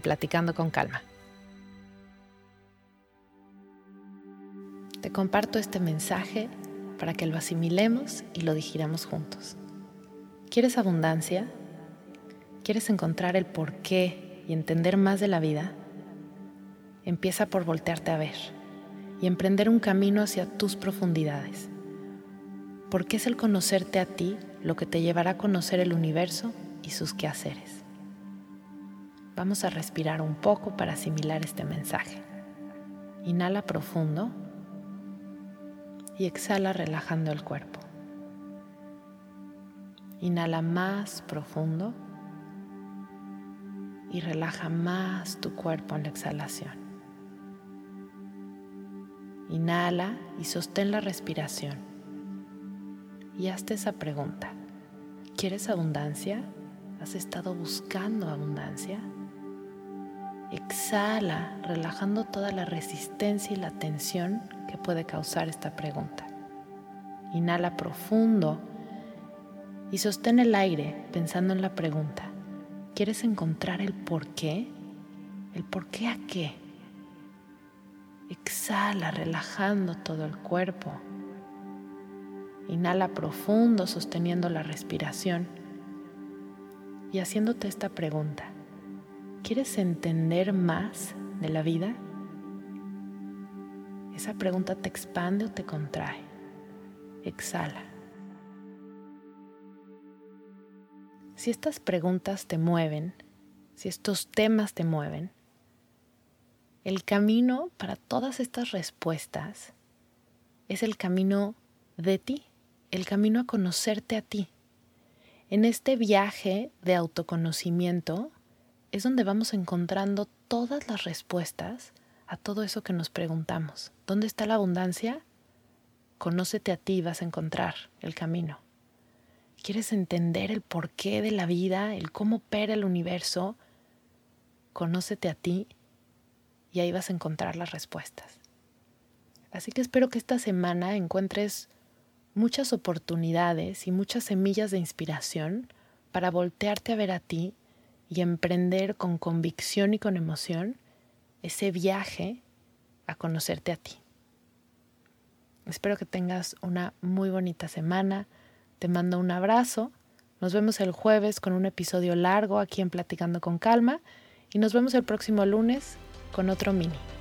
Platicando con Calma. Te comparto este mensaje para que lo asimilemos y lo digiramos juntos. ¿Quieres abundancia? ¿Quieres encontrar el porqué y entender más de la vida? Empieza por voltearte a ver y emprender un camino hacia tus profundidades. Porque es el conocerte a ti lo que te llevará a conocer el universo y sus quehaceres. Vamos a respirar un poco para asimilar este mensaje. Inhala profundo y exhala relajando el cuerpo. Inhala más profundo y relaja más tu cuerpo en la exhalación. Inhala y sostén la respiración. Y hazte esa pregunta. ¿Quieres abundancia? ¿Has estado buscando abundancia? Exhala, relajando toda la resistencia y la tensión que puede causar esta pregunta. Inhala profundo y sostén el aire pensando en la pregunta. ¿Quieres encontrar el por qué? ¿El por qué a qué? Exhala, relajando todo el cuerpo. Inhala profundo, sosteniendo la respiración y haciéndote esta pregunta. ¿Quieres entender más de la vida? Esa pregunta te expande o te contrae. Exhala. Si estas preguntas te mueven, si estos temas te mueven, el camino para todas estas respuestas es el camino de ti, el camino a conocerte a ti. En este viaje de autoconocimiento es donde vamos encontrando todas las respuestas a todo eso que nos preguntamos. ¿Dónde está la abundancia? Conócete a ti vas a encontrar el camino. ¿Quieres entender el porqué de la vida, el cómo opera el universo? Conócete a ti y ahí vas a encontrar las respuestas. Así que espero que esta semana encuentres muchas oportunidades y muchas semillas de inspiración para voltearte a ver a ti y emprender con convicción y con emoción ese viaje a conocerte a ti. Espero que tengas una muy bonita semana. Te mando un abrazo. Nos vemos el jueves con un episodio largo aquí en Platicando con Calma y nos vemos el próximo lunes con otro mini.